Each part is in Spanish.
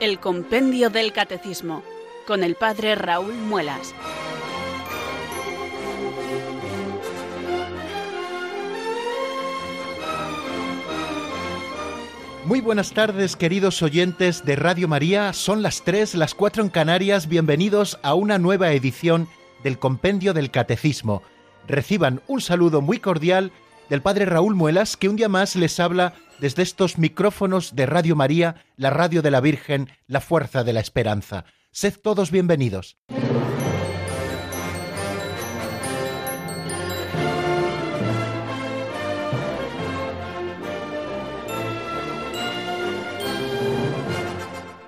El Compendio del Catecismo, con el Padre Raúl Muelas. Muy buenas tardes, queridos oyentes de Radio María. Son las 3, las 4 en Canarias. Bienvenidos a una nueva edición del Compendio del Catecismo. Reciban un saludo muy cordial del Padre Raúl Muelas, que un día más les habla desde estos micrófonos de Radio María, la radio de la Virgen, la fuerza de la esperanza. Sed todos bienvenidos.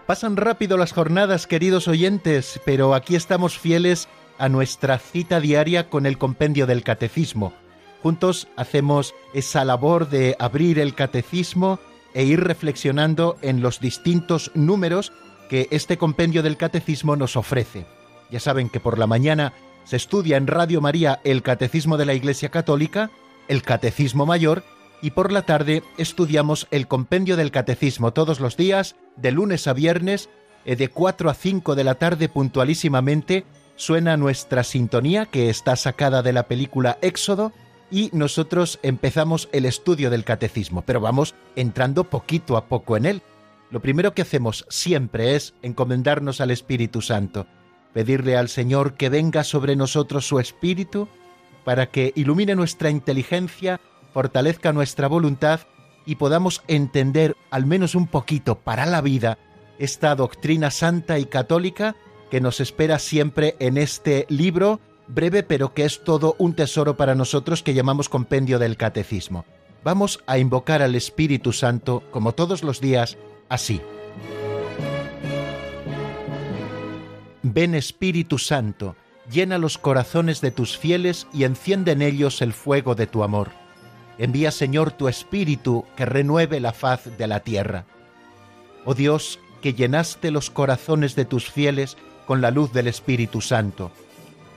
Pasan rápido las jornadas, queridos oyentes, pero aquí estamos fieles a nuestra cita diaria con el compendio del catecismo. Juntos hacemos esa labor de abrir el catecismo e ir reflexionando en los distintos números que este compendio del catecismo nos ofrece. Ya saben que por la mañana se estudia en Radio María el Catecismo de la Iglesia Católica, el Catecismo Mayor, y por la tarde estudiamos el compendio del Catecismo todos los días, de lunes a viernes, eh, de 4 a 5 de la tarde puntualísimamente, suena nuestra sintonía que está sacada de la película Éxodo y nosotros empezamos el estudio del catecismo, pero vamos entrando poquito a poco en él. Lo primero que hacemos siempre es encomendarnos al Espíritu Santo, pedirle al Señor que venga sobre nosotros su Espíritu para que ilumine nuestra inteligencia, fortalezca nuestra voluntad y podamos entender al menos un poquito para la vida esta doctrina santa y católica que nos espera siempre en este libro breve pero que es todo un tesoro para nosotros que llamamos compendio del catecismo. Vamos a invocar al Espíritu Santo como todos los días así. Ven Espíritu Santo, llena los corazones de tus fieles y enciende en ellos el fuego de tu amor. Envía Señor tu Espíritu que renueve la faz de la tierra. Oh Dios, que llenaste los corazones de tus fieles con la luz del Espíritu Santo.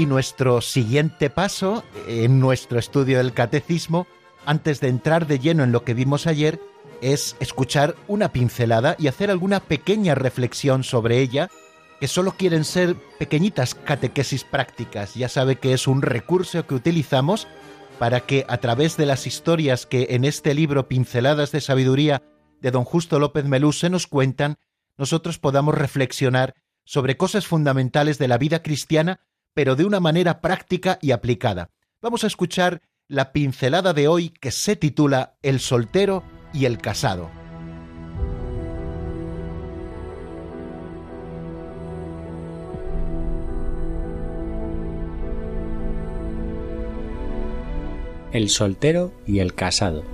Y nuestro siguiente paso en nuestro estudio del catecismo, antes de entrar de lleno en lo que vimos ayer, es escuchar una pincelada y hacer alguna pequeña reflexión sobre ella, que solo quieren ser pequeñitas catequesis prácticas. Ya sabe que es un recurso que utilizamos para que a través de las historias que en este libro Pinceladas de Sabiduría de don Justo López Melú se nos cuentan, nosotros podamos reflexionar sobre cosas fundamentales de la vida cristiana pero de una manera práctica y aplicada. Vamos a escuchar la pincelada de hoy que se titula El soltero y el casado. El soltero y el casado.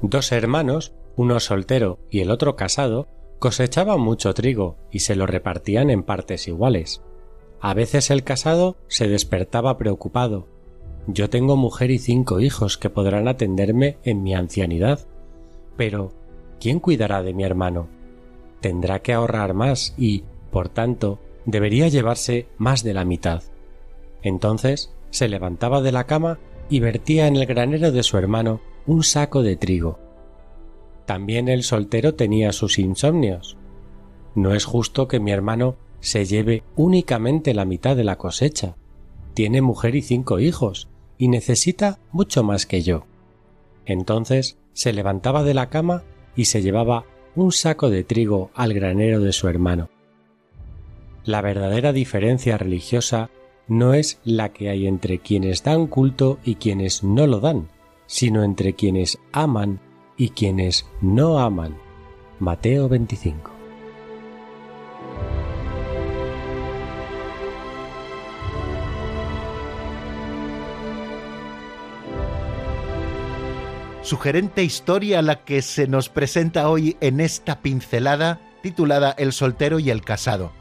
Dos hermanos, uno soltero y el otro casado, Cosechaban mucho trigo y se lo repartían en partes iguales. A veces el casado se despertaba preocupado. Yo tengo mujer y cinco hijos que podrán atenderme en mi ancianidad. Pero, ¿quién cuidará de mi hermano? Tendrá que ahorrar más y, por tanto, debería llevarse más de la mitad. Entonces se levantaba de la cama y vertía en el granero de su hermano un saco de trigo. También el soltero tenía sus insomnios. No es justo que mi hermano se lleve únicamente la mitad de la cosecha. Tiene mujer y cinco hijos, y necesita mucho más que yo. Entonces se levantaba de la cama y se llevaba un saco de trigo al granero de su hermano. La verdadera diferencia religiosa no es la que hay entre quienes dan culto y quienes no lo dan, sino entre quienes aman y quienes no aman. Mateo 25. Sugerente historia la que se nos presenta hoy en esta pincelada titulada El soltero y el casado.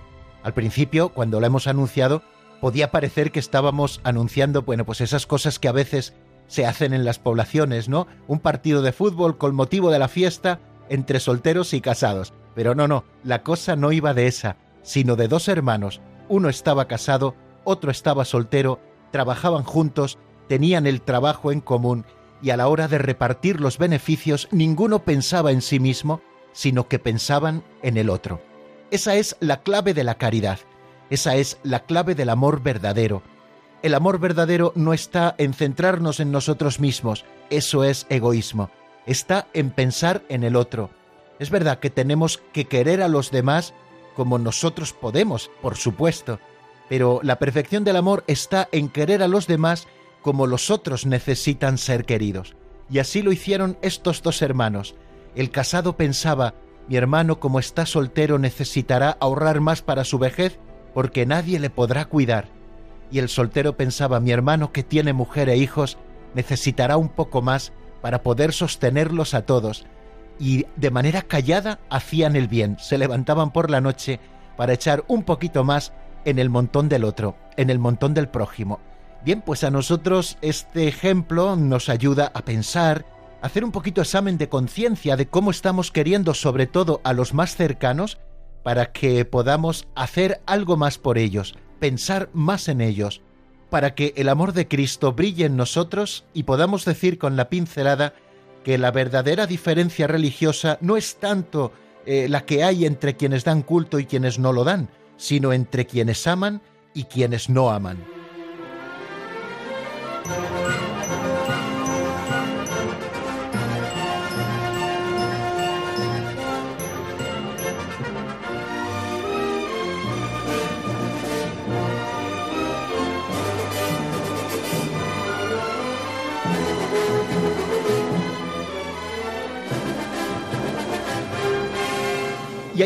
Al principio, cuando la hemos anunciado, podía parecer que estábamos anunciando, bueno, pues esas cosas que a veces se hacen en las poblaciones, ¿no? Un partido de fútbol con motivo de la fiesta entre solteros y casados. Pero no, no, la cosa no iba de esa, sino de dos hermanos. Uno estaba casado, otro estaba soltero, trabajaban juntos, tenían el trabajo en común y a la hora de repartir los beneficios ninguno pensaba en sí mismo, sino que pensaban en el otro. Esa es la clave de la caridad, esa es la clave del amor verdadero. El amor verdadero no está en centrarnos en nosotros mismos, eso es egoísmo, está en pensar en el otro. Es verdad que tenemos que querer a los demás como nosotros podemos, por supuesto, pero la perfección del amor está en querer a los demás como los otros necesitan ser queridos. Y así lo hicieron estos dos hermanos. El casado pensaba, mi hermano como está soltero necesitará ahorrar más para su vejez porque nadie le podrá cuidar. Y el soltero pensaba, mi hermano que tiene mujer e hijos necesitará un poco más para poder sostenerlos a todos. Y de manera callada hacían el bien, se levantaban por la noche para echar un poquito más en el montón del otro, en el montón del prójimo. Bien, pues a nosotros este ejemplo nos ayuda a pensar, hacer un poquito examen de conciencia de cómo estamos queriendo sobre todo a los más cercanos para que podamos hacer algo más por ellos, pensar más en ellos, para que el amor de Cristo brille en nosotros y podamos decir con la pincelada que la verdadera diferencia religiosa no es tanto eh, la que hay entre quienes dan culto y quienes no lo dan, sino entre quienes aman y quienes no aman.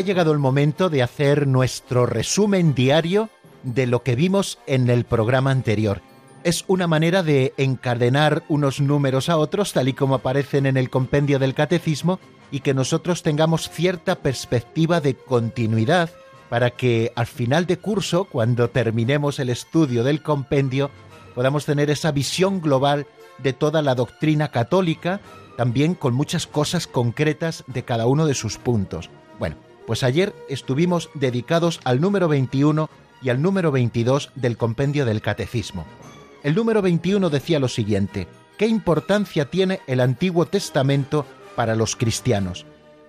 Ha llegado el momento de hacer nuestro resumen diario de lo que vimos en el programa anterior. Es una manera de encadenar unos números a otros tal y como aparecen en el compendio del catecismo y que nosotros tengamos cierta perspectiva de continuidad para que al final de curso, cuando terminemos el estudio del compendio, podamos tener esa visión global de toda la doctrina católica, también con muchas cosas concretas de cada uno de sus puntos. Bueno, pues ayer estuvimos dedicados al número 21 y al número 22 del compendio del Catecismo. El número 21 decía lo siguiente, ¿qué importancia tiene el Antiguo Testamento para los cristianos?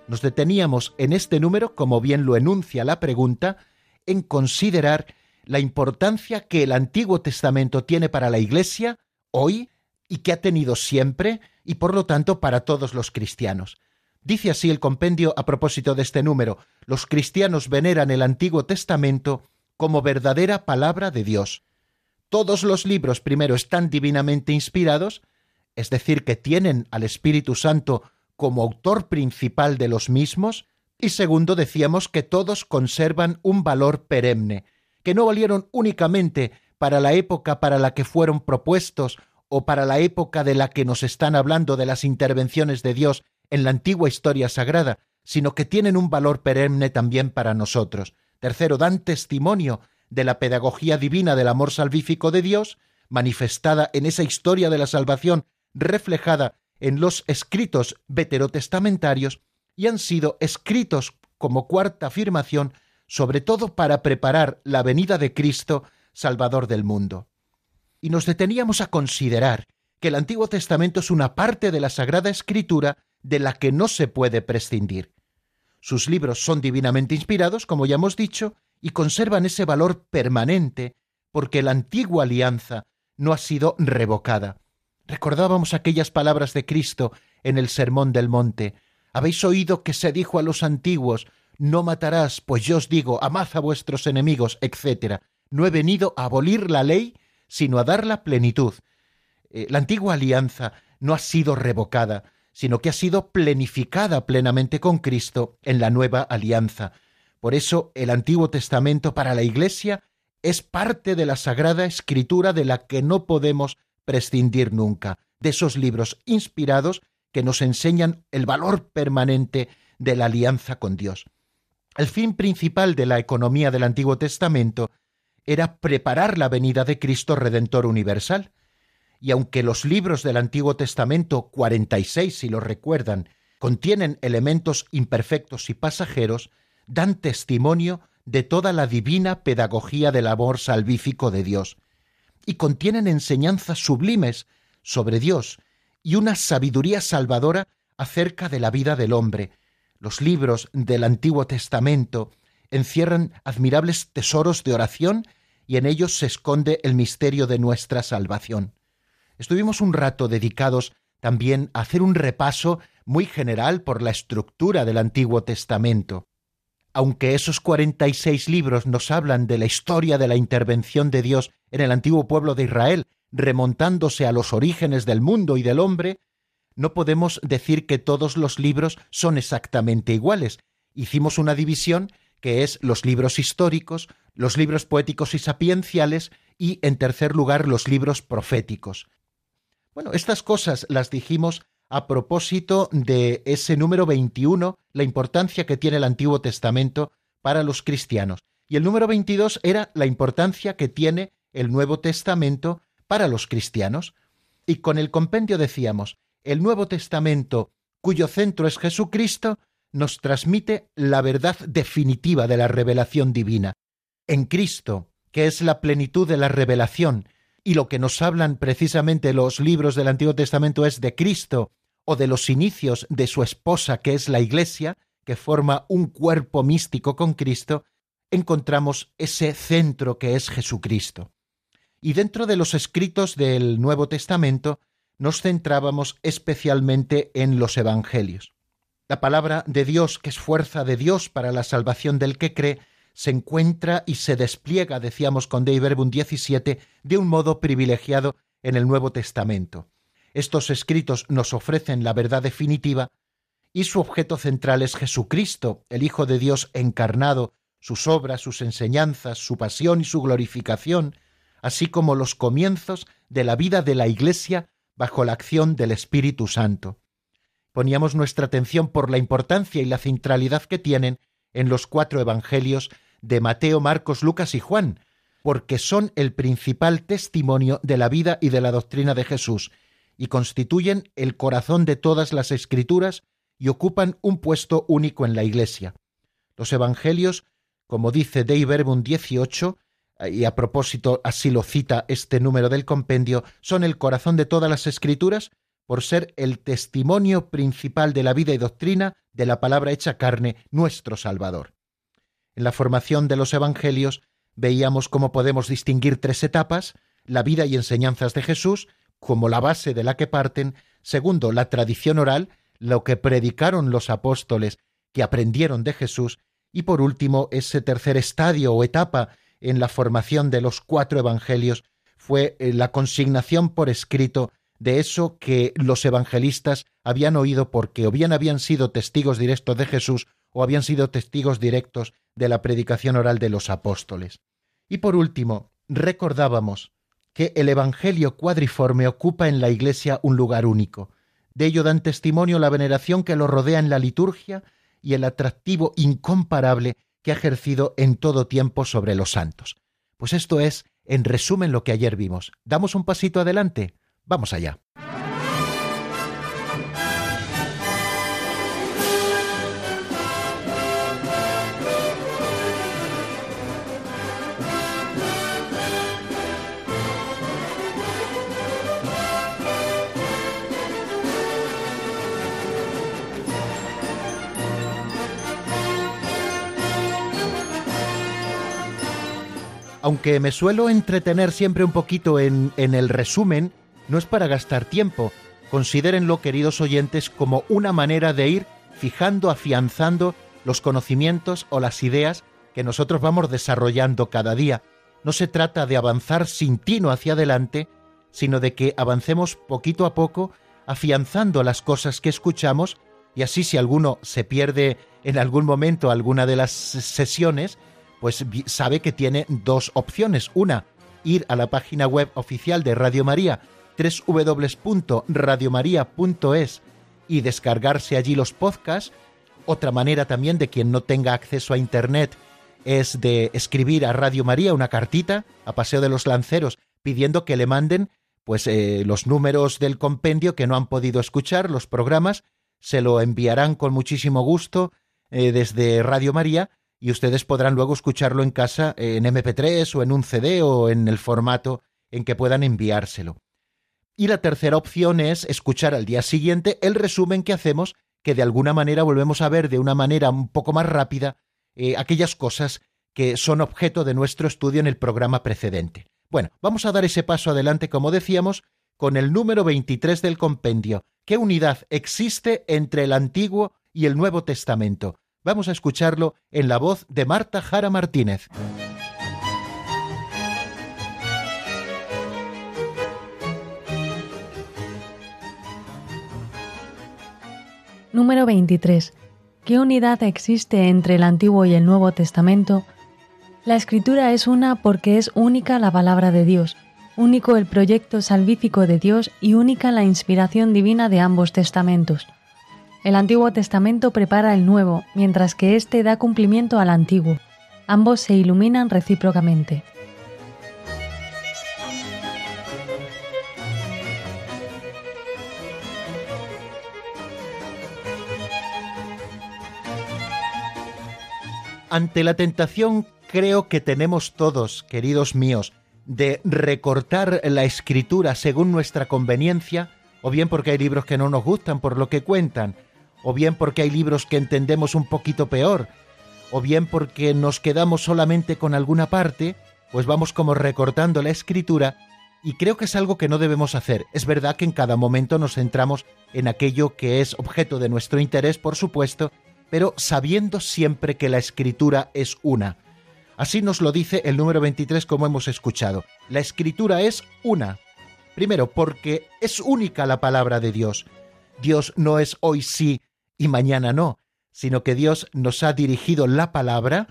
Nos deteníamos en este número, como bien lo enuncia la pregunta, en considerar la importancia que el Antiguo Testamento tiene para la Iglesia hoy y que ha tenido siempre y por lo tanto para todos los cristianos. Dice así el compendio a propósito de este número, los cristianos veneran el Antiguo Testamento como verdadera palabra de Dios. Todos los libros primero están divinamente inspirados, es decir, que tienen al Espíritu Santo como autor principal de los mismos, y segundo decíamos que todos conservan un valor perenne, que no valieron únicamente para la época para la que fueron propuestos o para la época de la que nos están hablando de las intervenciones de Dios en la antigua historia sagrada, sino que tienen un valor perenne también para nosotros. Tercero, dan testimonio de la pedagogía divina del amor salvífico de Dios, manifestada en esa historia de la salvación reflejada en los escritos veterotestamentarios, y han sido escritos como cuarta afirmación, sobre todo para preparar la venida de Cristo, Salvador del mundo. Y nos deteníamos a considerar que el Antiguo Testamento es una parte de la Sagrada Escritura de la que no se puede prescindir. Sus libros son divinamente inspirados, como ya hemos dicho, y conservan ese valor permanente, porque la antigua alianza no ha sido revocada. Recordábamos aquellas palabras de Cristo en el Sermón del Monte. Habéis oído que se dijo a los antiguos, no matarás, pues yo os digo, amad a vuestros enemigos, etc. No he venido a abolir la ley, sino a dar la plenitud. Eh, la antigua alianza no ha sido revocada, sino que ha sido plenificada plenamente con Cristo en la nueva alianza. Por eso el Antiguo Testamento para la Iglesia es parte de la Sagrada Escritura de la que no podemos prescindir nunca, de esos libros inspirados que nos enseñan el valor permanente de la alianza con Dios. El fin principal de la economía del Antiguo Testamento era preparar la venida de Cristo Redentor Universal. Y aunque los libros del Antiguo Testamento, 46 si lo recuerdan, contienen elementos imperfectos y pasajeros, dan testimonio de toda la divina pedagogía del amor salvífico de Dios, y contienen enseñanzas sublimes sobre Dios y una sabiduría salvadora acerca de la vida del hombre. Los libros del Antiguo Testamento encierran admirables tesoros de oración y en ellos se esconde el misterio de nuestra salvación. Estuvimos un rato dedicados también a hacer un repaso muy general por la estructura del Antiguo Testamento. Aunque esos 46 libros nos hablan de la historia de la intervención de Dios en el antiguo pueblo de Israel, remontándose a los orígenes del mundo y del hombre, no podemos decir que todos los libros son exactamente iguales. Hicimos una división que es los libros históricos, los libros poéticos y sapienciales y, en tercer lugar, los libros proféticos. Bueno, estas cosas las dijimos a propósito de ese número 21, la importancia que tiene el Antiguo Testamento para los cristianos. Y el número 22 era la importancia que tiene el Nuevo Testamento para los cristianos. Y con el compendio decíamos, el Nuevo Testamento, cuyo centro es Jesucristo, nos transmite la verdad definitiva de la revelación divina. En Cristo, que es la plenitud de la revelación, y lo que nos hablan precisamente los libros del Antiguo Testamento es de Cristo o de los inicios de su esposa, que es la Iglesia, que forma un cuerpo místico con Cristo, encontramos ese centro que es Jesucristo. Y dentro de los escritos del Nuevo Testamento nos centrábamos especialmente en los Evangelios. La palabra de Dios, que es fuerza de Dios para la salvación del que cree, se encuentra y se despliega, decíamos con Dei Verbum 17, de un modo privilegiado en el Nuevo Testamento. Estos escritos nos ofrecen la verdad definitiva y su objeto central es Jesucristo, el Hijo de Dios encarnado, sus obras, sus enseñanzas, su pasión y su glorificación, así como los comienzos de la vida de la Iglesia bajo la acción del Espíritu Santo. Poníamos nuestra atención por la importancia y la centralidad que tienen en los cuatro Evangelios de Mateo, Marcos, Lucas y Juan, porque son el principal testimonio de la vida y de la doctrina de Jesús, y constituyen el corazón de todas las escrituras y ocupan un puesto único en la Iglesia. Los Evangelios, como dice Dei Verbum 18, y a propósito así lo cita este número del compendio, son el corazón de todas las escrituras por ser el testimonio principal de la vida y doctrina de la palabra hecha carne, nuestro Salvador. En la formación de los Evangelios veíamos cómo podemos distinguir tres etapas, la vida y enseñanzas de Jesús, como la base de la que parten, segundo, la tradición oral, lo que predicaron los apóstoles que aprendieron de Jesús, y por último, ese tercer estadio o etapa en la formación de los cuatro evangelios fue eh, la consignación por escrito de eso que los evangelistas habían oído porque o bien habían sido testigos directos de Jesús o habían sido testigos directos de la predicación oral de los apóstoles. Y por último, recordábamos que el Evangelio cuadriforme ocupa en la Iglesia un lugar único. De ello dan testimonio la veneración que lo rodea en la liturgia y el atractivo incomparable que ha ejercido en todo tiempo sobre los santos. Pues esto es, en resumen, lo que ayer vimos. ¿Damos un pasito adelante? Vamos allá. Aunque me suelo entretener siempre un poquito en, el resumen, no es para gastar tiempo. Considérenlo, queridos oyentes, como una manera de ir fijando, afianzando los conocimientos o las ideas que nosotros vamos desarrollando cada día. No se trata de avanzar sin tino hacia adelante, sino de que avancemos poquito a poco, afianzando las cosas que escuchamos, y así si alguno se pierde en algún momento alguna de las sesiones, pues sabe que tiene dos opciones. Una, ir a la página web oficial de Radio María, www.radiomaria.es, y descargarse allí los podcasts. Otra manera también de quien no tenga acceso a Internet es de escribir a Radio María una cartita a Paseo de los Lanceros pidiendo que le manden pues eh, los números del compendio que no han podido escuchar, los programas, se lo enviarán con muchísimo gusto eh, desde Radio María y ustedes podrán luego escucharlo en casa en MP3 o en un CD o en el formato en que puedan enviárselo. Y la tercera opción es escuchar al día siguiente el resumen que hacemos, que de alguna manera volvemos a ver de una manera un poco más rápida eh, aquellas cosas que son objeto de nuestro estudio en el programa precedente. Bueno, vamos a dar ese paso adelante, como decíamos, con el número 23 del compendio. ¿Qué unidad existe entre el Antiguo y el Nuevo Testamento? Vamos a escucharlo en la voz de Marta Jara Martínez. Número 23. ¿Qué unidad existe entre el Antiguo y el Nuevo Testamento? La escritura es una porque es única la palabra de Dios, único el proyecto salvífico de Dios y única la inspiración divina de ambos testamentos. El Antiguo Testamento prepara el Nuevo, mientras que éste da cumplimiento al Antiguo. Ambos se iluminan recíprocamente. Ante la tentación creo que tenemos todos, queridos míos, de recortar la escritura según nuestra conveniencia, o bien porque hay libros que no nos gustan por lo que cuentan, o bien porque hay libros que entendemos un poquito peor, o bien porque nos quedamos solamente con alguna parte, pues vamos como recortando la escritura, y creo que es algo que no debemos hacer. Es verdad que en cada momento nos centramos en aquello que es objeto de nuestro interés, por supuesto, pero sabiendo siempre que la escritura es una. Así nos lo dice el número 23 como hemos escuchado. La escritura es una. Primero, porque es única la palabra de Dios. Dios no es hoy sí y mañana no, sino que Dios nos ha dirigido la palabra,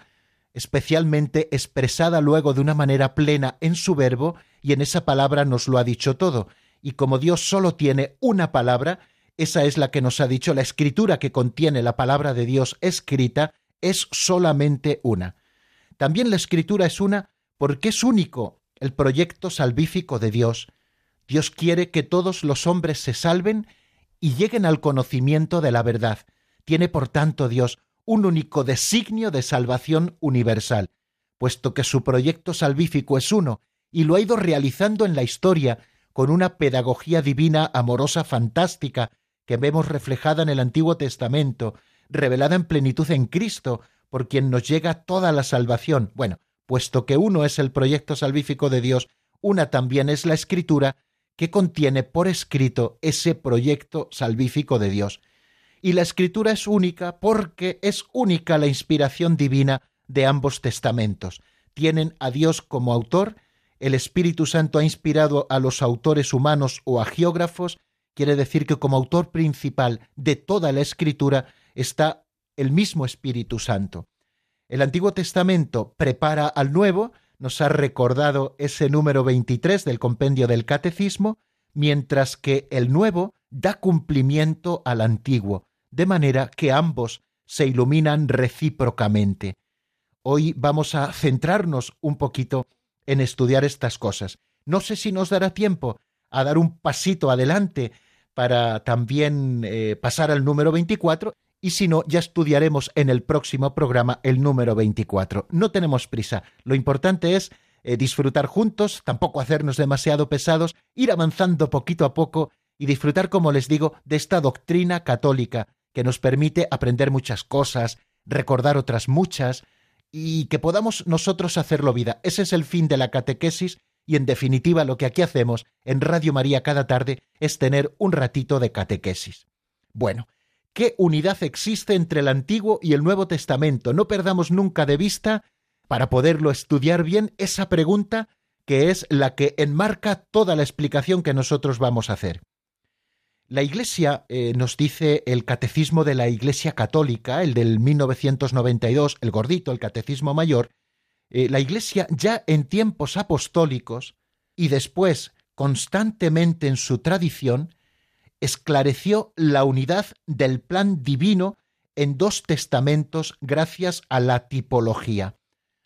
especialmente expresada luego de una manera plena en su verbo, y en esa palabra nos lo ha dicho todo. Y como Dios solo tiene una palabra, esa es la que nos ha dicho la escritura que contiene la palabra de Dios escrita, es solamente una. También la escritura es una porque es único el proyecto salvífico de Dios. Dios quiere que todos los hombres se salven y lleguen al conocimiento de la verdad. Tiene por tanto Dios un único designio de salvación universal, puesto que su proyecto salvífico es uno y lo ha ido realizando en la historia con una pedagogía divina amorosa fantástica que vemos reflejada en el Antiguo Testamento, revelada en plenitud en Cristo, por quien nos llega toda la salvación. Bueno, puesto que uno es el proyecto salvífico de Dios, una también es la escritura que contiene por escrito ese proyecto salvífico de Dios. Y la escritura es única porque es única la inspiración divina de ambos testamentos. Tienen a Dios como autor, el Espíritu Santo ha inspirado a los autores humanos o a geógrafos, quiere decir que como autor principal de toda la escritura está el mismo Espíritu Santo. El Antiguo Testamento prepara al Nuevo, nos ha recordado ese número 23 del compendio del Catecismo, mientras que el Nuevo da cumplimiento al Antiguo, de manera que ambos se iluminan recíprocamente. Hoy vamos a centrarnos un poquito en estudiar estas cosas. No sé si nos dará tiempo a dar un pasito adelante para también eh, pasar al número 24 y si no, ya estudiaremos en el próximo programa el número 24. No tenemos prisa. Lo importante es eh, disfrutar juntos, tampoco hacernos demasiado pesados, ir avanzando poquito a poco y disfrutar, como les digo, de esta doctrina católica que nos permite aprender muchas cosas, recordar otras muchas y que podamos nosotros hacerlo vida. Ese es el fin de la catequesis y en definitiva lo que aquí hacemos en Radio María cada tarde es tener un ratito de catequesis. Bueno, ¿qué unidad existe entre el Antiguo y el Nuevo Testamento? No perdamos nunca de vista, para poderlo estudiar bien, esa pregunta que es la que enmarca toda la explicación que nosotros vamos a hacer. La Iglesia, eh, nos dice el Catecismo de la Iglesia Católica, el del 1992, el gordito, el Catecismo Mayor, eh, la Iglesia ya en tiempos apostólicos y después constantemente en su tradición, esclareció la unidad del plan divino en dos testamentos gracias a la tipología.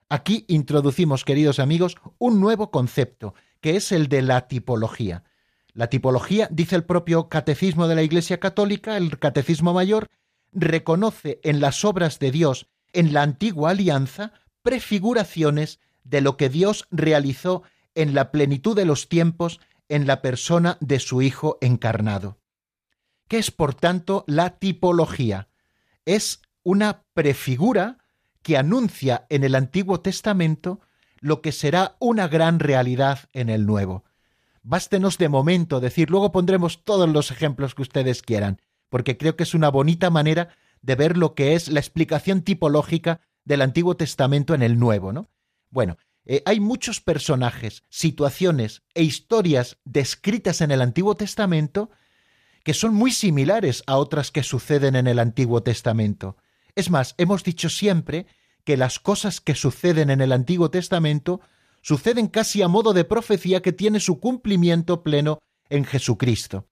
Aquí introducimos, queridos amigos, un nuevo concepto, que es el de la tipología. La tipología, dice el propio Catecismo de la Iglesia Católica, el Catecismo Mayor, reconoce en las obras de Dios en la antigua alianza prefiguraciones de lo que Dios realizó en la plenitud de los tiempos en la persona de su Hijo encarnado. ¿Qué es, por tanto, la tipología? Es una prefigura que anuncia en el Antiguo Testamento lo que será una gran realidad en el Nuevo. Bástenos de momento decir, luego pondremos todos los ejemplos que ustedes quieran, porque creo que es una bonita manera de ver lo que es la explicación tipológica del Antiguo Testamento en el Nuevo, ¿no? Bueno, eh, hay muchos personajes, situaciones e historias descritas en el Antiguo Testamento que son muy similares a otras que suceden en el Antiguo Testamento. Es más, hemos dicho siempre que las cosas que suceden en el Antiguo Testamento suceden casi a modo de profecía que tiene su cumplimiento pleno en Jesucristo.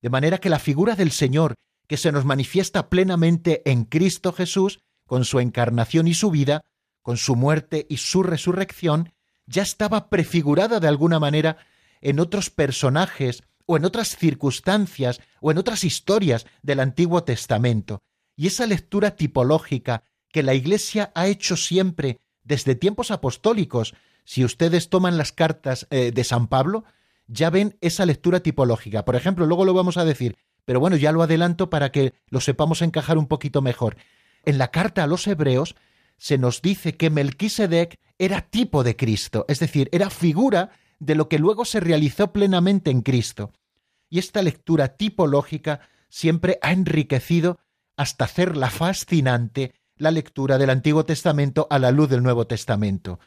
De manera que la figura del Señor, que se nos manifiesta plenamente en Cristo Jesús, con su encarnación y su vida, con su muerte y su resurrección, ya estaba prefigurada de alguna manera en otros personajes o en otras circunstancias o en otras historias del Antiguo Testamento. Y esa lectura tipológica que la Iglesia ha hecho siempre desde tiempos apostólicos, si ustedes toman las cartas eh, de San Pablo, ya ven esa lectura tipológica. Por ejemplo, luego lo vamos a decir, pero bueno, ya lo adelanto para que lo sepamos encajar un poquito mejor. En la carta a los hebreos se nos dice que Melquisedec era tipo de Cristo, es decir, era figura de lo que luego se realizó plenamente en Cristo. Y esta lectura tipológica siempre ha enriquecido hasta hacerla fascinante la lectura del Antiguo Testamento a la luz del Nuevo Testamento.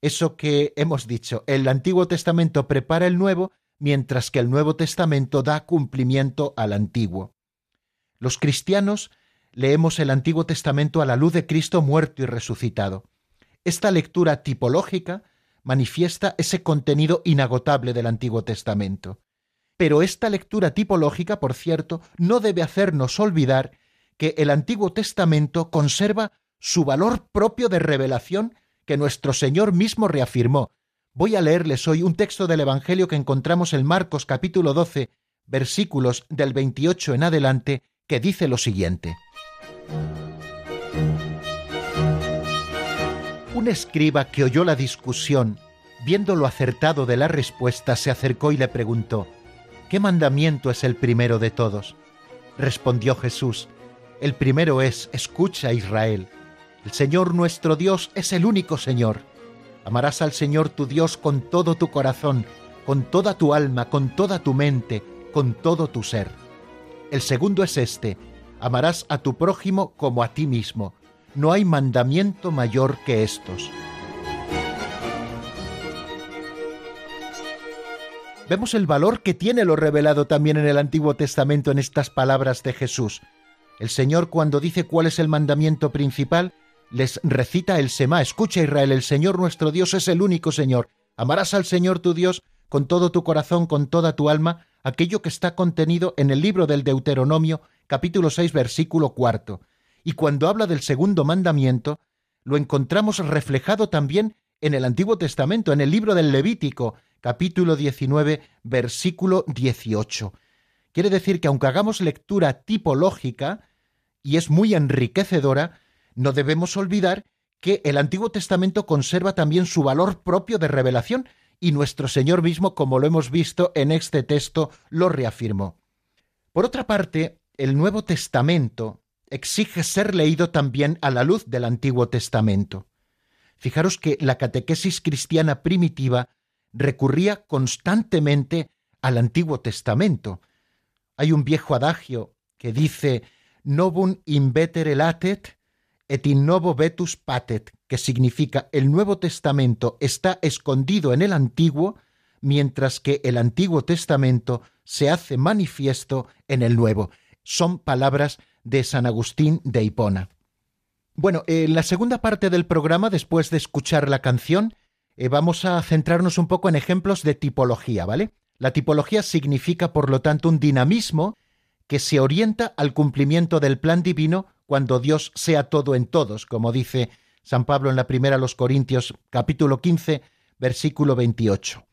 Eso que hemos dicho, el Antiguo Testamento prepara el Nuevo, mientras que el Nuevo Testamento da cumplimiento al Antiguo. Los cristianos leemos el Antiguo Testamento a la luz de Cristo muerto y resucitado. Esta lectura tipológica manifiesta ese contenido inagotable del Antiguo Testamento. Pero esta lectura tipológica, por cierto, no debe hacernos olvidar que el Antiguo Testamento conserva su valor propio de revelación que nuestro Señor mismo reafirmó. Voy a leerles hoy un texto del Evangelio que encontramos en Marcos capítulo 12, versículos del 28 en adelante, que dice lo siguiente. Un escriba que oyó la discusión, viendo lo acertado de la respuesta, se acercó y le preguntó, ¿Qué mandamiento es el primero de todos? Respondió Jesús, el primero es, escucha Israel, el Señor nuestro Dios es el único Señor. Amarás al Señor tu Dios con todo tu corazón, con toda tu alma, con toda tu mente, con todo tu ser. El segundo es este, amarás a tu prójimo como a ti mismo. No hay mandamiento mayor que estos. Vemos el valor que tiene lo revelado también en el Antiguo Testamento en estas palabras de Jesús. El Señor cuando dice cuál es el mandamiento principal, les recita el Semá. Escucha Israel, el Señor nuestro Dios es el único Señor. Amarás al Señor tu Dios con todo tu corazón, con toda tu alma, aquello que está contenido en el libro del Deuteronomio capítulo 6, versículo cuarto. Y cuando habla del segundo mandamiento, lo encontramos reflejado también en el Antiguo Testamento, en el libro del Levítico, capítulo 19, versículo 18. Quiere decir que aunque hagamos lectura tipológica, y es muy enriquecedora, no debemos olvidar que el Antiguo Testamento conserva también su valor propio de revelación, y nuestro Señor mismo, como lo hemos visto en este texto, lo reafirmó. Por otra parte, el Nuevo Testamento exige ser leído también a la luz del Antiguo Testamento. Fijaros que la catequesis cristiana primitiva recurría constantemente al Antiguo Testamento. Hay un viejo adagio que dice Novum invetere latet et in novo vetus patet, que significa el Nuevo Testamento está escondido en el Antiguo, mientras que el Antiguo Testamento se hace manifiesto en el Nuevo son palabras de San Agustín de Hipona. Bueno, en la segunda parte del programa, después de escuchar la canción, eh, vamos a centrarnos un poco en ejemplos de tipología, ¿vale? La tipología significa, por lo tanto, un dinamismo que se orienta al cumplimiento del plan divino cuando Dios sea todo en todos, como dice San Pablo en la primera a los Corintios capítulo 15, versículo 28.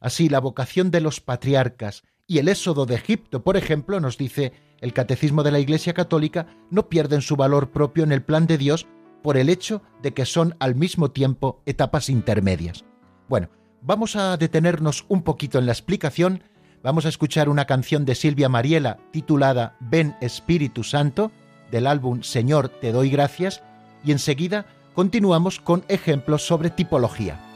Así, la vocación de los patriarcas y el éxodo de Egipto, por ejemplo, nos dice el Catecismo de la Iglesia Católica, no pierden su valor propio en el plan de Dios por el hecho de que son al mismo tiempo etapas intermedias. Bueno, vamos a detenernos un poquito en la explicación, vamos a escuchar una canción de Silvia Mariela titulada Ven Espíritu Santo, del álbum Señor, te doy gracias, y enseguida continuamos con ejemplos sobre tipología.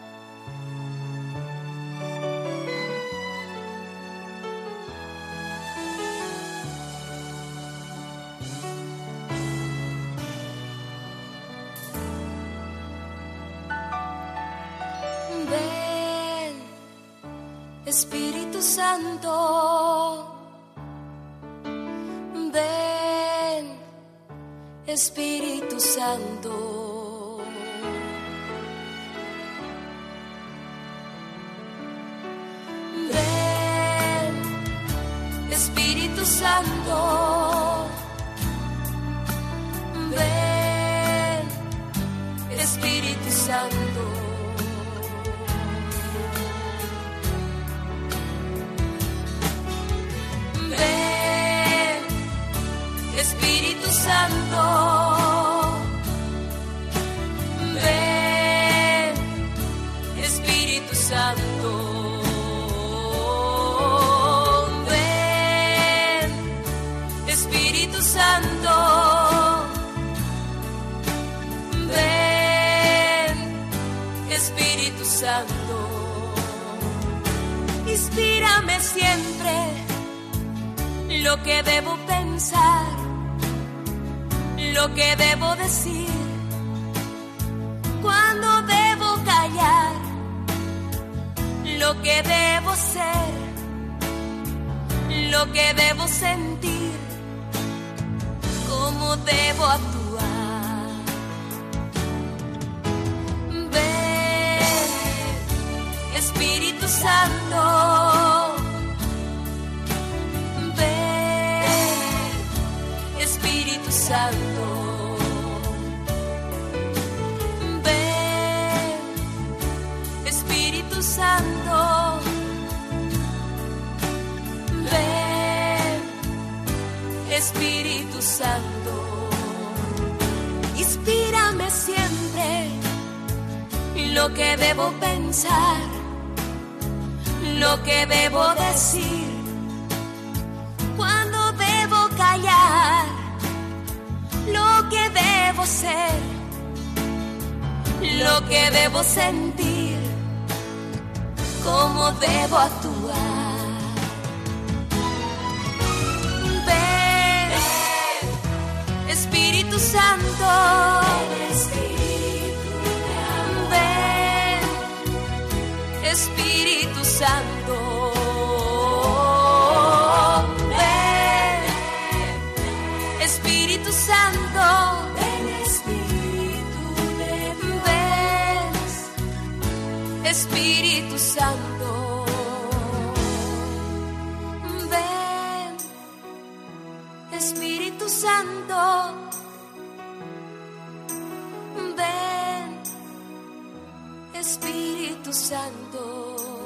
Ven, Espíritu Santo. Ven, Espíritu Santo. Lo que debo sentir, cómo debo actuar. Ven, Espíritu Santo. Ven, Espíritu Santo. Santo. Ven, Espíritu Santo. Ven, Espíritu Santo.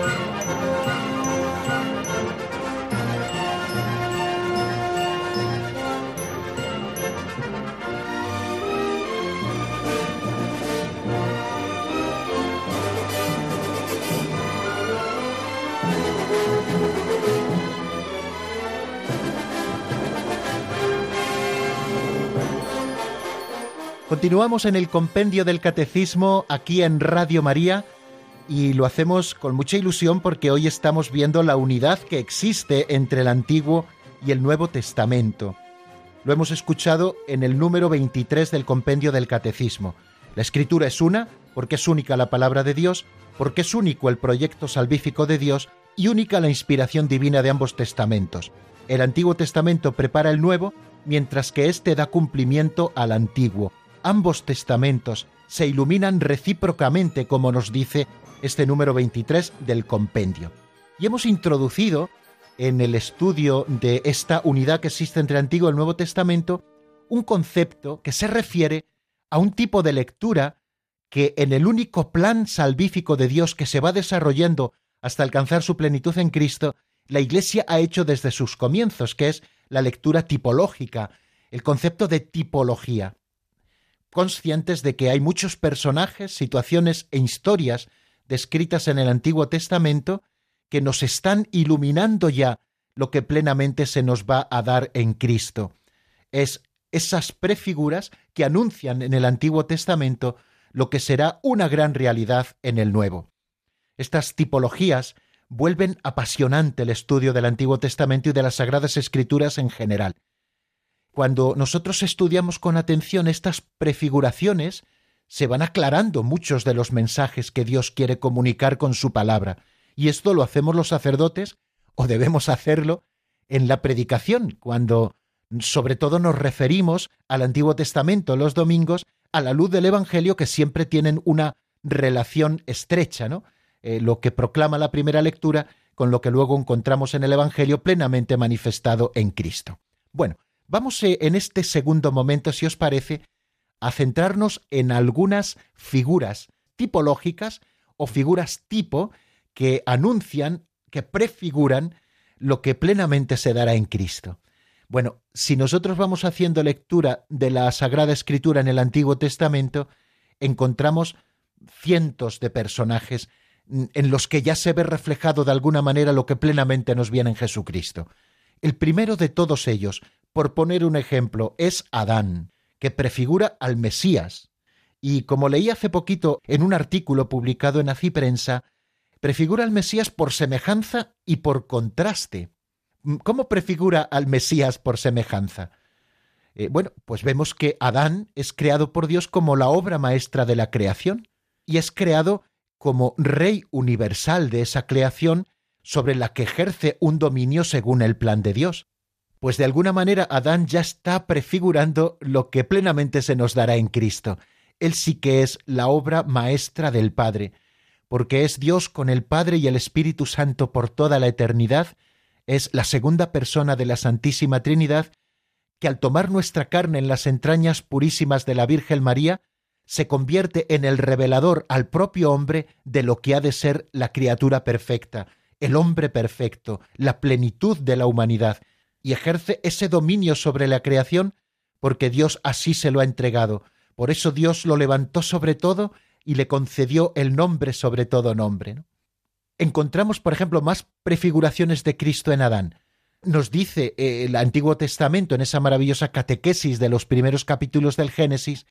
Continuamos en el compendio del catecismo aquí en Radio María y lo hacemos con mucha ilusión porque hoy estamos viendo la unidad que existe entre el Antiguo y el Nuevo Testamento. Lo hemos escuchado en el número 23 del compendio del catecismo. La escritura es una, porque es única la palabra de Dios, porque es único el proyecto salvífico de Dios y única la inspiración divina de ambos testamentos. El Antiguo Testamento prepara el Nuevo, mientras que éste da cumplimiento al Antiguo ambos testamentos se iluminan recíprocamente, como nos dice este número 23 del compendio. Y hemos introducido en el estudio de esta unidad que existe entre el Antiguo y el Nuevo Testamento un concepto que se refiere a un tipo de lectura que en el único plan salvífico de Dios que se va desarrollando hasta alcanzar su plenitud en Cristo, la Iglesia ha hecho desde sus comienzos, que es la lectura tipológica, el concepto de tipología conscientes de que hay muchos personajes, situaciones e historias descritas en el Antiguo Testamento que nos están iluminando ya lo que plenamente se nos va a dar en Cristo. Es esas prefiguras que anuncian en el Antiguo Testamento lo que será una gran realidad en el Nuevo. Estas tipologías vuelven apasionante el estudio del Antiguo Testamento y de las Sagradas Escrituras en general. Cuando nosotros estudiamos con atención estas prefiguraciones, se van aclarando muchos de los mensajes que Dios quiere comunicar con su palabra. Y esto lo hacemos los sacerdotes o debemos hacerlo en la predicación, cuando sobre todo nos referimos al Antiguo Testamento los domingos a la luz del Evangelio que siempre tienen una relación estrecha, ¿no? Eh, lo que proclama la primera lectura con lo que luego encontramos en el Evangelio plenamente manifestado en Cristo. Bueno, Vamos eh, en este segundo momento, si os parece, a centrarnos en algunas figuras tipológicas o figuras tipo que anuncian, que prefiguran lo que plenamente se dará en Cristo. Bueno, si nosotros vamos haciendo lectura de la Sagrada Escritura en el Antiguo Testamento, encontramos cientos de personajes mm, en los que ya se ve reflejado de alguna manera lo que plenamente nos viene en Jesucristo. El primero de todos ellos, por poner un ejemplo, es Adán, que prefigura al Mesías. Y como leí hace poquito en un artículo publicado en Prensa, prefigura al Mesías por semejanza y por contraste. ¿Cómo prefigura al Mesías por semejanza? Eh, bueno, pues vemos que Adán es creado por Dios como la obra maestra de la creación y es creado como rey universal de esa creación sobre la que ejerce un dominio según el plan de Dios pues de alguna manera Adán ya está prefigurando lo que plenamente se nos dará en Cristo. Él sí que es la obra maestra del Padre, porque es Dios con el Padre y el Espíritu Santo por toda la eternidad, es la segunda persona de la Santísima Trinidad, que al tomar nuestra carne en las entrañas purísimas de la Virgen María, se convierte en el revelador al propio hombre de lo que ha de ser la criatura perfecta, el hombre perfecto, la plenitud de la humanidad, y ejerce ese dominio sobre la creación porque Dios así se lo ha entregado. Por eso Dios lo levantó sobre todo y le concedió el nombre sobre todo nombre. Encontramos, por ejemplo, más prefiguraciones de Cristo en Adán. Nos dice eh, el Antiguo Testamento en esa maravillosa catequesis de los primeros capítulos del Génesis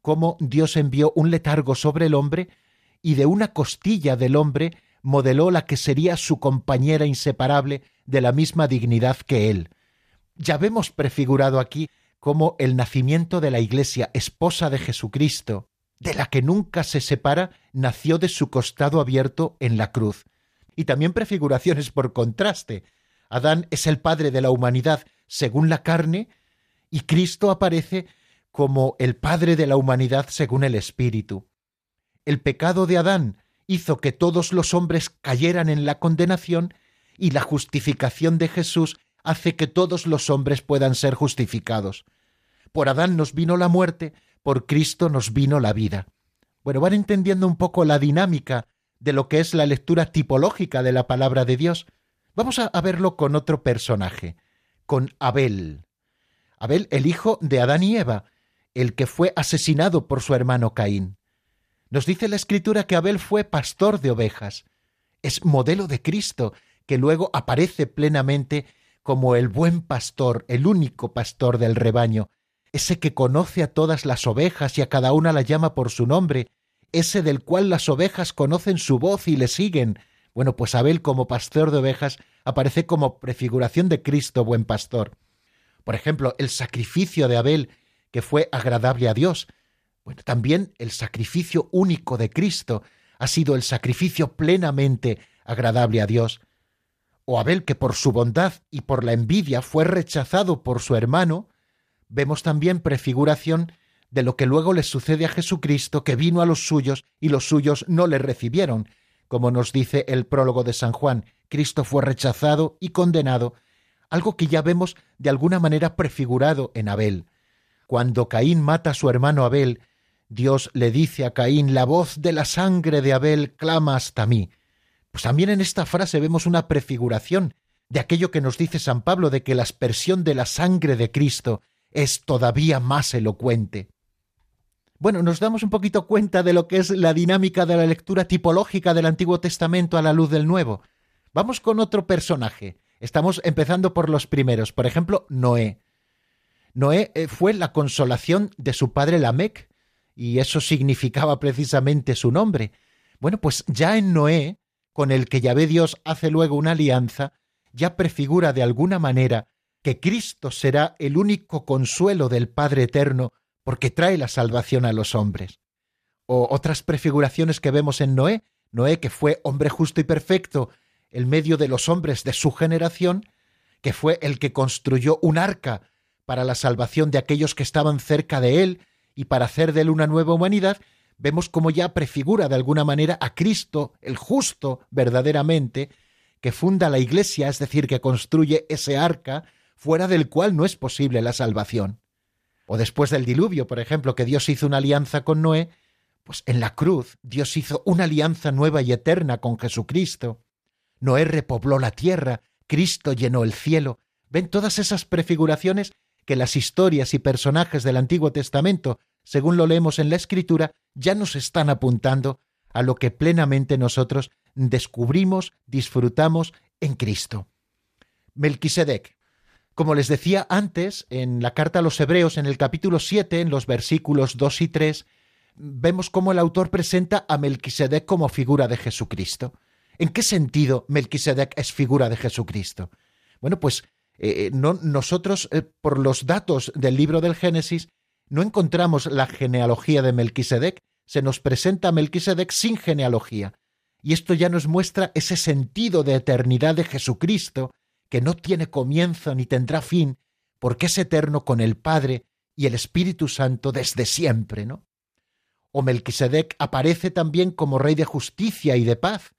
cómo Dios envió un letargo sobre el hombre y de una costilla del hombre modeló la que sería su compañera inseparable de la misma dignidad que él. Ya vemos prefigurado aquí cómo el nacimiento de la Iglesia, esposa de Jesucristo, de la que nunca se separa, nació de su costado abierto en la cruz. Y también prefiguraciones por contraste. Adán es el padre de la humanidad según la carne, y Cristo aparece como el padre de la humanidad según el Espíritu. El pecado de Adán hizo que todos los hombres cayeran en la condenación y la justificación de Jesús hace que todos los hombres puedan ser justificados. Por Adán nos vino la muerte, por Cristo nos vino la vida. Bueno, van entendiendo un poco la dinámica de lo que es la lectura tipológica de la palabra de Dios. Vamos a, verlo con otro personaje, con Abel. Abel, el hijo de Adán y Eva, el que fue asesinado por su hermano Caín. Nos dice la escritura que Abel fue pastor de ovejas. Es modelo de Cristo, que luego aparece plenamente como el buen pastor, el único pastor del rebaño, ese que conoce a todas las ovejas y a cada una la llama por su nombre, ese del cual las ovejas conocen su voz y le siguen. Bueno, pues Abel como pastor de ovejas aparece como prefiguración de Cristo buen pastor. Por ejemplo, el sacrificio de Abel, que fue agradable a Dios. También el sacrificio único de Cristo ha sido el sacrificio plenamente agradable a Dios. O Abel, que por su bondad y por la envidia fue rechazado por su hermano, vemos también prefiguración de lo que luego le sucede a Jesucristo, que vino a los suyos y los suyos no le recibieron, como nos dice el prólogo de San Juan, Cristo fue rechazado y condenado, algo que ya vemos de alguna manera prefigurado en Abel. Cuando Caín mata a su hermano Abel, Dios le dice a Caín, la voz de la sangre de Abel clama hasta mí. Pues también en esta frase vemos una prefiguración de aquello que nos dice San Pablo de que la aspersión de la sangre de Cristo es todavía más elocuente. Bueno, nos damos un poquito cuenta de lo que es la dinámica de la lectura tipológica del Antiguo Testamento a la luz del Nuevo. Vamos con otro personaje. Estamos empezando por los primeros. Por ejemplo, Noé. Noé eh, fue la consolación de su padre Lamec, y eso significaba precisamente su nombre. Bueno, pues ya en Noé, con el que Yahvé Dios hace luego una alianza, ya prefigura de alguna manera que Cristo será el único consuelo del Padre Eterno porque trae la salvación a los hombres. O otras prefiguraciones que vemos en Noé, Noé que fue hombre justo y perfecto en medio de los hombres de su generación, que fue el que construyó un arca para la salvación de aquellos que estaban cerca de él y para hacer de él una nueva humanidad, vemos como ya prefigura de alguna manera a Cristo, el justo verdaderamente, que funda la iglesia, es decir, que construye ese arca, fuera del cual no es posible la salvación. O después del diluvio, por ejemplo, que Dios hizo una alianza con Noé, pues en la cruz Dios hizo una alianza nueva y eterna con Jesucristo. Noé repobló la tierra, Cristo llenó el cielo. ¿Ven todas esas prefiguraciones que las historias y personajes del Antiguo Testamento, según lo leemos en la Escritura, ya nos están apuntando a lo que plenamente nosotros descubrimos, disfrutamos en Cristo. Melquisedec, como les decía antes, en la carta a los Hebreos, en el capítulo 7, en los versículos 2 y 3, vemos cómo el autor presenta a Melquisedec como figura de Jesucristo. ¿En qué sentido Melquisedec es figura de Jesucristo? Bueno, pues eh, eh, no, nosotros, eh, por los datos del libro del Génesis, no encontramos la genealogía de Melquisedec, se nos presenta a Melquisedec sin genealogía. Y esto ya nos muestra ese sentido de eternidad de Jesucristo que no tiene comienzo ni tendrá fin, porque es eterno con el Padre y el Espíritu Santo desde siempre, ¿no? O Melquisedec aparece también como Rey de justicia y de paz,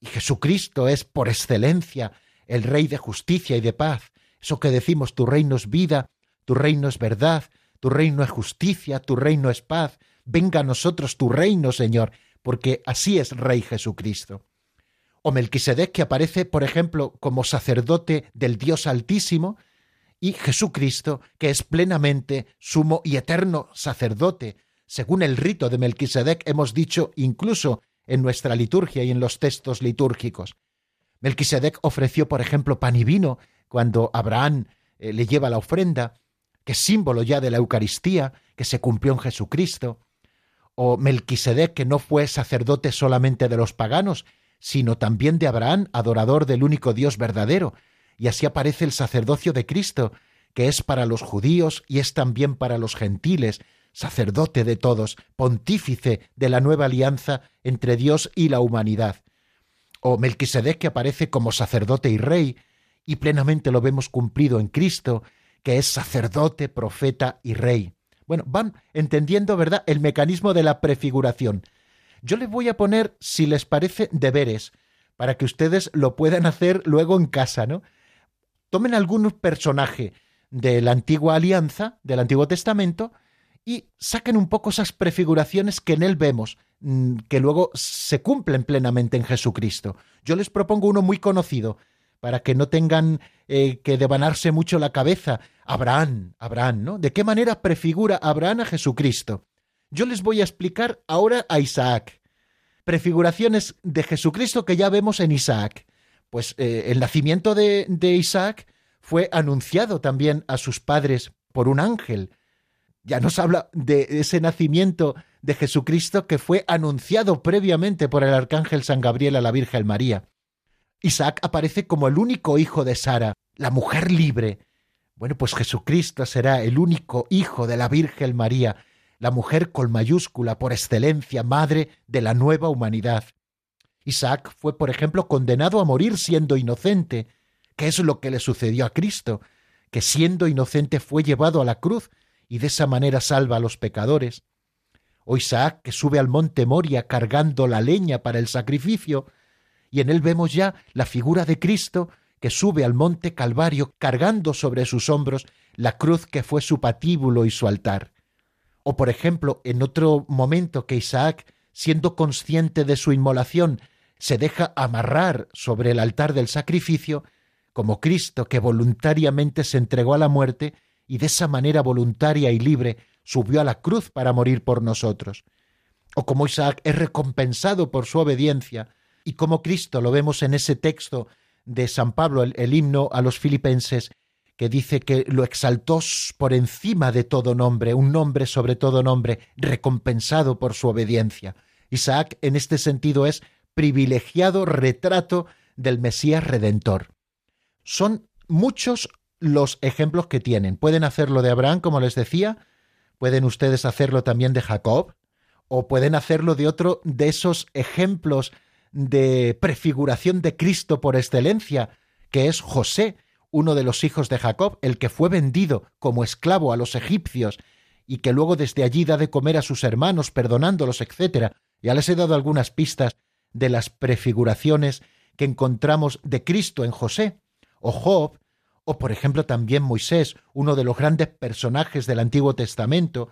y Jesucristo es por excelencia el Rey de justicia y de paz. Eso que decimos, tu reino es vida, tu reino es verdad, tu reino es justicia, tu reino es paz. Venga a nosotros tu reino, Señor, porque así es Rey Jesucristo o Melquisedec que aparece, por ejemplo, como sacerdote del Dios Altísimo, y Jesucristo, que es plenamente sumo y eterno sacerdote, según el rito de Melquisedec hemos dicho incluso en nuestra liturgia y en los textos litúrgicos. Melquisedec ofreció, por ejemplo, pan y vino cuando Abraham eh, le lleva la ofrenda, que es símbolo ya de la Eucaristía, que se cumplió en Jesucristo. O Melquisedec, que no fue sacerdote solamente de los paganos, sino también de Abraham, adorador del único Dios verdadero, y así aparece el sacerdocio de Cristo, que es para los judíos y es también para los gentiles, sacerdote de todos, pontífice de la nueva alianza entre Dios y la humanidad. O Melquisedec que aparece como sacerdote y rey, y plenamente lo vemos cumplido en Cristo, que es sacerdote, profeta y rey. Bueno, van entendiendo, ¿verdad?, el mecanismo de la prefiguración. Yo les voy a poner, si les parece, deberes, para que ustedes lo puedan hacer luego en casa, ¿no? Tomen algún personaje de la antigua alianza, del Antiguo Testamento, y saquen un poco esas prefiguraciones que en él vemos, que luego se cumplen plenamente en Jesucristo. Yo les propongo uno muy conocido, para que no tengan eh, que devanarse mucho la cabeza. Abraham, Abraham, ¿no? ¿De qué manera prefigura Abraham a Jesucristo? Yo les voy a explicar ahora a Isaac. Prefiguraciones de Jesucristo que ya vemos en Isaac. Pues eh, el nacimiento de, de Isaac fue anunciado también a sus padres por un ángel. Ya nos habla de ese nacimiento de Jesucristo que fue anunciado previamente por el arcángel San Gabriel a la Virgen María. Isaac aparece como el único hijo de Sara, la mujer libre. Bueno, pues Jesucristo será el único hijo de la Virgen María, la mujer con mayúscula por excelencia, madre de la nueva humanidad. Isaac fue, por ejemplo, condenado a morir siendo inocente. ¿Qué es lo que le sucedió a Cristo? Que siendo inocente fue llevado a la cruz y de esa manera salva a los pecadores. O Isaac que sube al monte Moria cargando la leña para el sacrificio, y en él vemos ya la figura de Cristo que sube al monte Calvario cargando sobre sus hombros la cruz que fue su patíbulo y su altar. O por ejemplo, en otro momento que Isaac, siendo consciente de su inmolación, se deja amarrar sobre el altar del sacrificio, como Cristo que voluntariamente se entregó a la muerte y de esa manera voluntaria y libre subió a la cruz para morir por nosotros. O como Isaac es recompensado por su obediencia, y como Cristo lo vemos en ese texto de San Pablo, el, himno a los filipenses, que dice que lo exaltó por encima de todo nombre, un nombre sobre todo nombre, recompensado por su obediencia. Isaac en este sentido es privilegiado retrato del Mesías Redentor. Son muchos los ejemplos que tienen. Pueden hacerlo de Abraham, como les decía, pueden ustedes hacerlo también de Jacob, o pueden hacerlo de otro de esos ejemplos de prefiguración de Cristo por excelencia, que es José, uno de los hijos de Jacob, el que fue vendido como esclavo a los egipcios y que luego desde allí da de comer a sus hermanos, perdonándolos, etc. Ya les he dado algunas pistas de las prefiguraciones que encontramos de Cristo en José, o Job, o por ejemplo también Moisés, uno de los grandes personajes del Antiguo Testamento,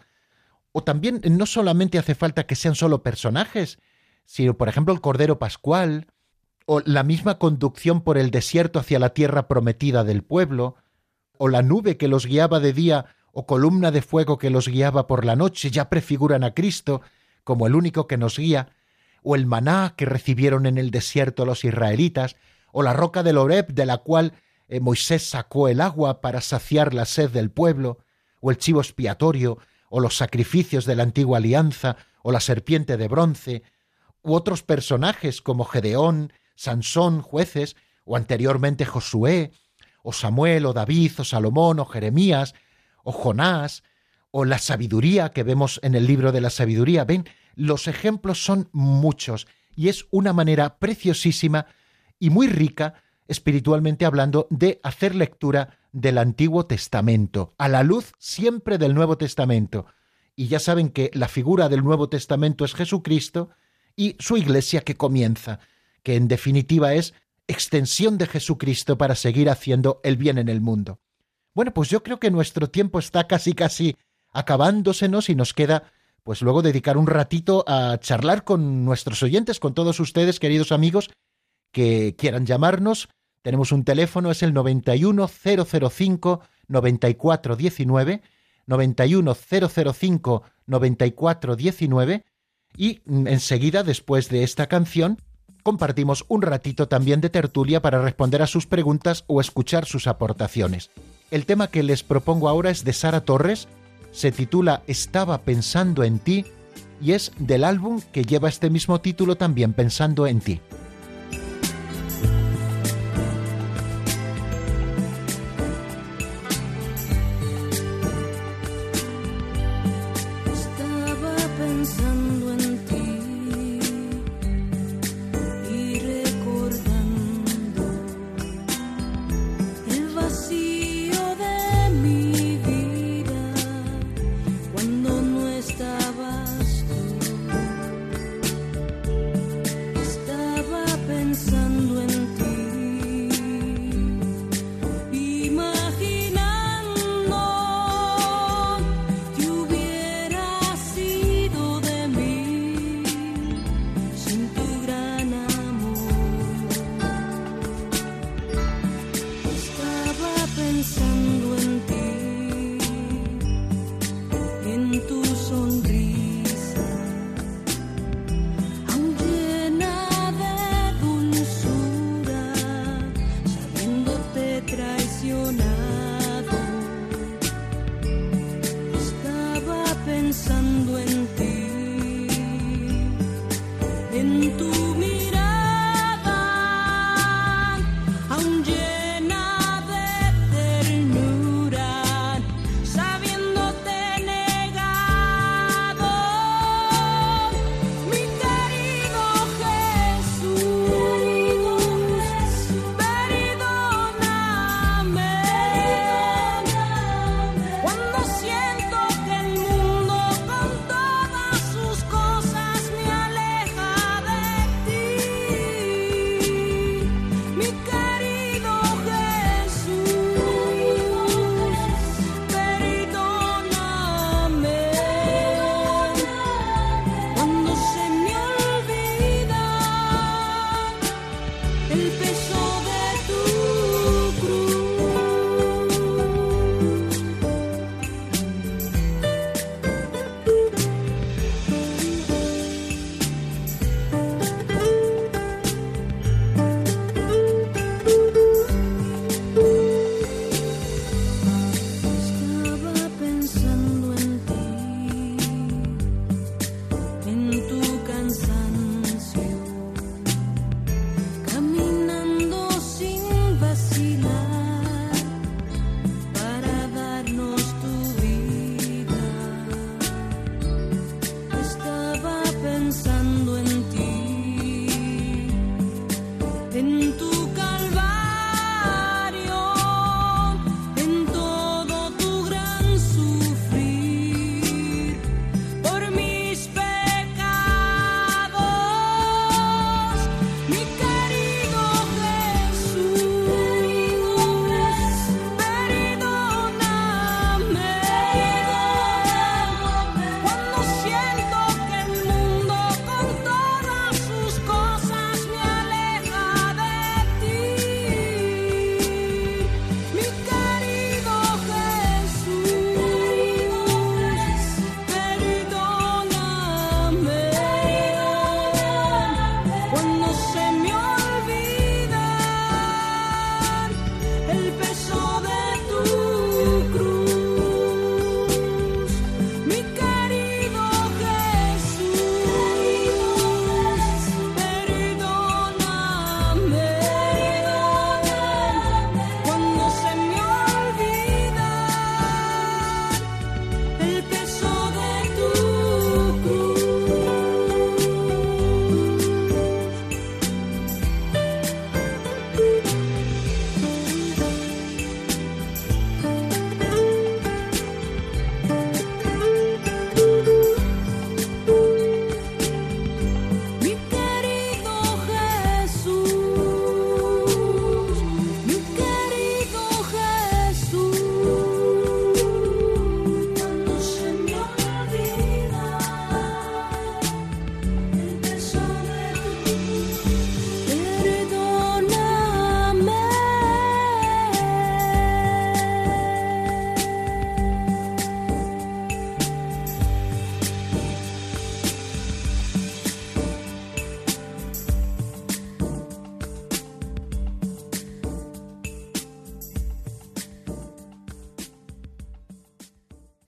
o también no solamente hace falta que sean solo personajes, sino por ejemplo el Cordero Pascual, o la misma conducción por el desierto hacia la tierra prometida del pueblo, o la nube que los guiaba de día o columna de fuego que los guiaba por la noche, ya prefiguran a Cristo como el único que nos guía, o el maná que recibieron en el desierto los israelitas, o la roca del Oreb de la cual eh, Moisés sacó el agua para saciar la sed del pueblo, o el chivo expiatorio, o los sacrificios de la antigua alianza, o la serpiente de bronce, u otros personajes como Gedeón, Sansón, jueces, o anteriormente Josué, o Samuel, o David, o Salomón, o Jeremías, o Jonás, o la sabiduría que vemos en el libro de la sabiduría. Ven, los ejemplos son muchos y es una manera preciosísima y muy rica, espiritualmente hablando, de hacer lectura del Antiguo Testamento, a la luz siempre del Nuevo Testamento. Y ya saben que la figura del Nuevo Testamento es Jesucristo y su iglesia que comienza que en definitiva es extensión de Jesucristo para seguir haciendo el bien en el mundo. Bueno, pues yo creo que nuestro tiempo está casi casi acabándosenos y nos queda pues luego dedicar un ratito a charlar con nuestros oyentes, con todos ustedes, queridos amigos, que quieran llamarnos. Tenemos un teléfono, es el 91005 9419, 91005 9419 y enseguida, después de esta canción, compartimos un ratito también de tertulia para responder a sus preguntas o escuchar sus aportaciones. El tema que les propongo ahora es de Sara Torres, se titula Estaba pensando en ti y es del álbum que lleva este mismo título también Pensando en ti.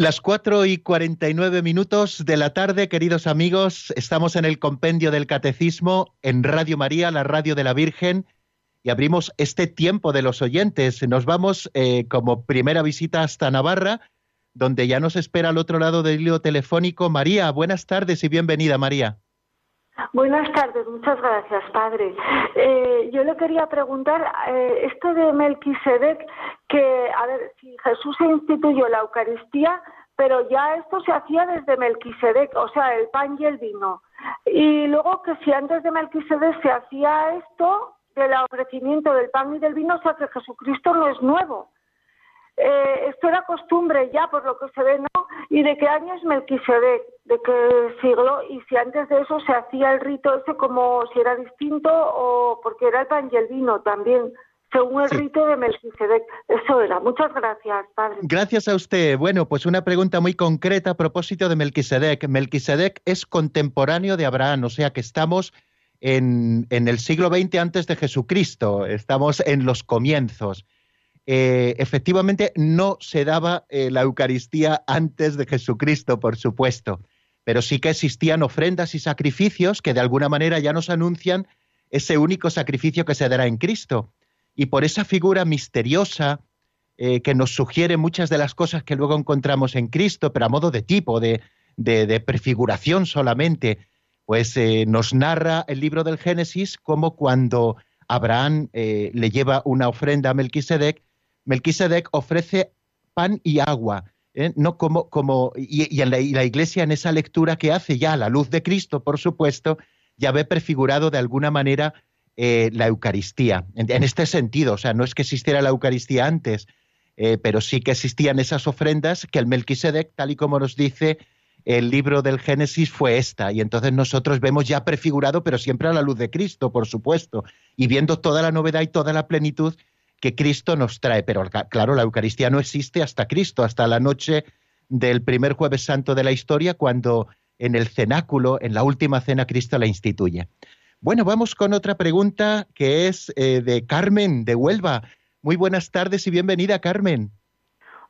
Las cuatro y cuarenta y nueve minutos de la tarde, queridos amigos, estamos en el compendio del Catecismo en Radio María, la radio de la Virgen, y abrimos este tiempo de los oyentes. Nos vamos eh, como primera visita hasta Navarra, donde ya nos espera al otro lado del hilo telefónico María. Buenas tardes y bienvenida, María. Buenas tardes, muchas gracias, padre. Eh, yo le quería preguntar, eh, esto de Melquisedec, que, a ver, si Jesús instituyó la Eucaristía, pero ya esto se hacía desde Melquisedec, o sea, el pan y el vino. Y luego que si antes de Melquisedec se hacía esto, del ofrecimiento del pan y del vino, o sea que Jesucristo no es nuevo. Eh, esto era costumbre ya, por lo que se ve, ¿no? ¿Y de qué año es Melquisedec? ¿De qué siglo? Y si antes de eso se hacía el rito ese como si era distinto o porque era el pan y el vino también según el rito de Melquisedec. Eso era. Muchas gracias, padre. Gracias a usted. Bueno, pues una pregunta muy concreta a propósito de Melquisedec. Melquisedec es contemporáneo de Abraham, o sea que estamos en, en el siglo XX antes de Jesucristo, estamos en los comienzos. Eh, efectivamente, no se daba eh, la Eucaristía antes de Jesucristo, por supuesto, pero sí que existían ofrendas y sacrificios que de alguna manera ya nos anuncian ese único sacrificio que se dará en Cristo. Y por esa figura misteriosa eh, que nos sugiere muchas de las cosas que luego encontramos en Cristo, pero a modo de tipo, de, prefiguración solamente, pues eh, nos narra el libro del Génesis como cuando Abraham eh, le lleva una ofrenda a Melquisedec, Melquisedec ofrece pan y agua, ¿eh? no como, como y, en la, iglesia en esa lectura que hace ya a la luz de Cristo, por supuesto, ya ve prefigurado de alguna manera eh, la Eucaristía. En, este sentido, o sea, no es que existiera la Eucaristía antes, eh, pero sí que existían esas ofrendas que el Melquisedec, tal y como nos dice el libro del Génesis, fue esta. Y entonces nosotros vemos ya prefigurado, pero siempre a la luz de Cristo, por supuesto, y viendo toda la novedad y toda la plenitud que Cristo nos trae. Pero claro, la Eucaristía no existe hasta Cristo, hasta la noche del primer jueves santo de la historia, cuando en el cenáculo, en la última cena, Cristo la instituye. Bueno, vamos con otra pregunta que es eh, de Carmen, de Huelva. Muy buenas tardes y bienvenida, Carmen.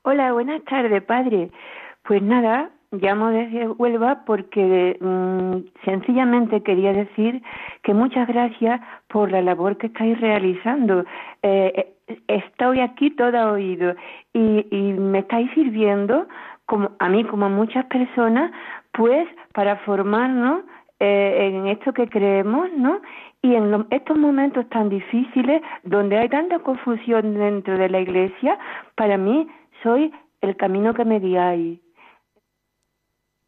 Hola, buenas tardes, padre. Pues nada, llamo desde Huelva porque mm, sencillamente quería decir que muchas gracias por la labor que estáis realizando. Eh, estoy aquí toda oído y, y me estáis sirviendo como a mí como a muchas personas pues para formarnos eh, en esto que creemos no y en estos momentos tan difíciles donde hay tanta confusión dentro de la iglesia para mí soy el camino que me guiáis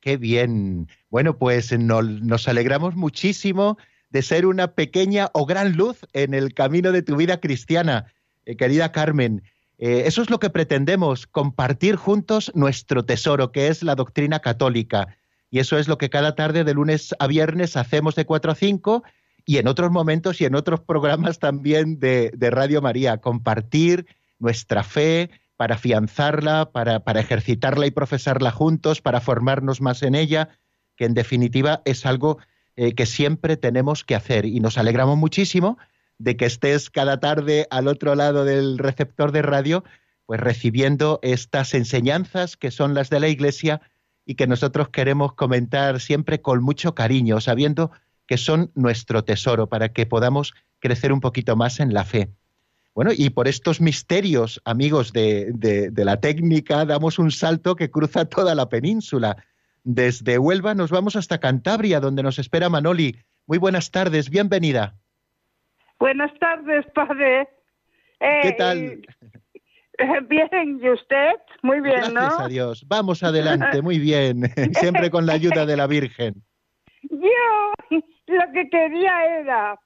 Qué bien. Bueno, pues nos alegramos muchísimo de ser una pequeña o gran luz en el camino de tu vida cristiana. Eh, querida Carmen. Eh, eso es lo que pretendemos, compartir juntos nuestro tesoro, que es la doctrina católica. Y eso es lo que cada tarde de lunes a viernes hacemos de 4 a 5 y en otros momentos y en otros programas también de, Radio María, compartir nuestra fe para afianzarla, para, ejercitarla y profesarla juntos, para formarnos más en ella, que en definitiva es algo eh, que siempre tenemos que hacer. Y nos alegramos muchísimo de que estés cada tarde al otro lado del receptor de radio, pues recibiendo estas enseñanzas que son las de la Iglesia y que nosotros queremos comentar siempre con mucho cariño, sabiendo que son nuestro tesoro para que podamos crecer un poquito más en la fe. Bueno, y por estos misterios, amigos de, de, la técnica, damos un salto que cruza toda la península. Desde Huelva nos vamos hasta Cantabria, donde nos espera Manoli. Muy buenas tardes, bienvenida. Buenas tardes, padre. ¿Qué eh, tal? Eh, bien, ¿y usted? Muy bien, Gracias ¿no? Gracias a Dios. Vamos adelante, muy bien. Siempre con la ayuda de la Virgen. Yo lo que quería era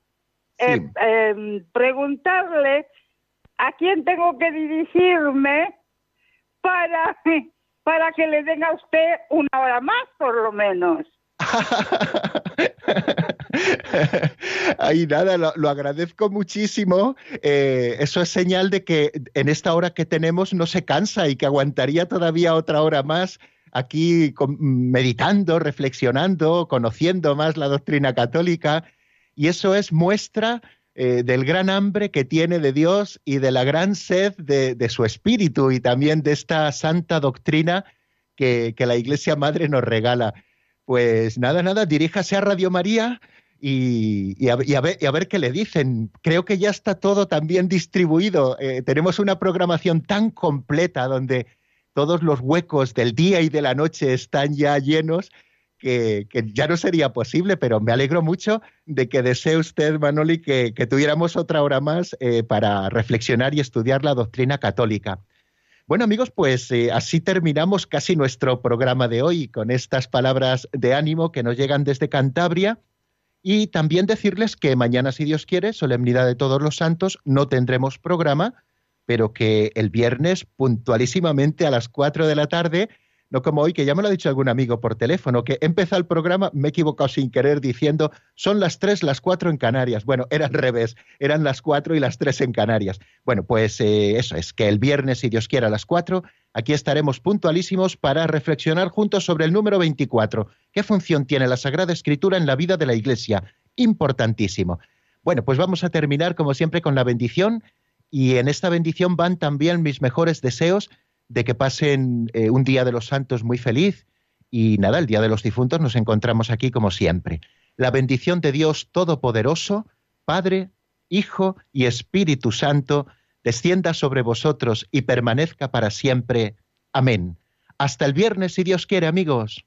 eh, em, preguntarle a quién tengo que dirigirme para, para que le den a usted una hora más, por lo menos. Ay, nada, lo, agradezco muchísimo. Eh, eso es señal de que en esta hora que tenemos no se cansa y que aguantaría todavía otra hora más aquí meditando, reflexionando, conociendo más la doctrina católica. Y eso es muestra eh, del gran hambre que tiene de Dios y de la gran sed de, su espíritu y también de esta santa doctrina que la Iglesia Madre nos regala. Pues nada, nada, diríjase a Radio María y, a, ver, qué le dicen. Creo que ya está todo también distribuido. Eh, tenemos una programación tan completa donde todos los huecos del día y de la noche están ya llenos que, ya no sería posible, pero me alegro mucho de que desee usted, Manoli, que, tuviéramos otra hora más eh, para reflexionar y estudiar la doctrina católica. Bueno amigos, pues eh, así terminamos casi nuestro programa de hoy con estas palabras de ánimo que nos llegan desde Cantabria y también decirles que mañana, si Dios quiere, solemnidad de todos los santos, no tendremos programa, pero que el viernes puntualísimamente a las 4 de la tarde no como hoy, que ya me lo ha dicho algún amigo por teléfono, que empezado el programa, me he equivocado sin querer diciendo, son las tres, las cuatro en Canarias. Bueno, era al revés, eran las cuatro y las tres en Canarias. Bueno, pues eh, eso es, que el viernes, si Dios quiere, a las cuatro, aquí estaremos puntualísimos para reflexionar juntos sobre el número 24. ¿Qué función tiene la Sagrada Escritura en la vida de la Iglesia? Importantísimo. Bueno, pues vamos a terminar, como siempre, con la bendición. Y en esta bendición van también mis mejores deseos de que pasen eh, un día de los santos muy feliz y nada, el día de los difuntos nos encontramos aquí como siempre. La bendición de Dios Todopoderoso, Padre, Hijo y Espíritu Santo, descienda sobre vosotros y permanezca para siempre. Amén. Hasta el viernes, si Dios quiere, amigos.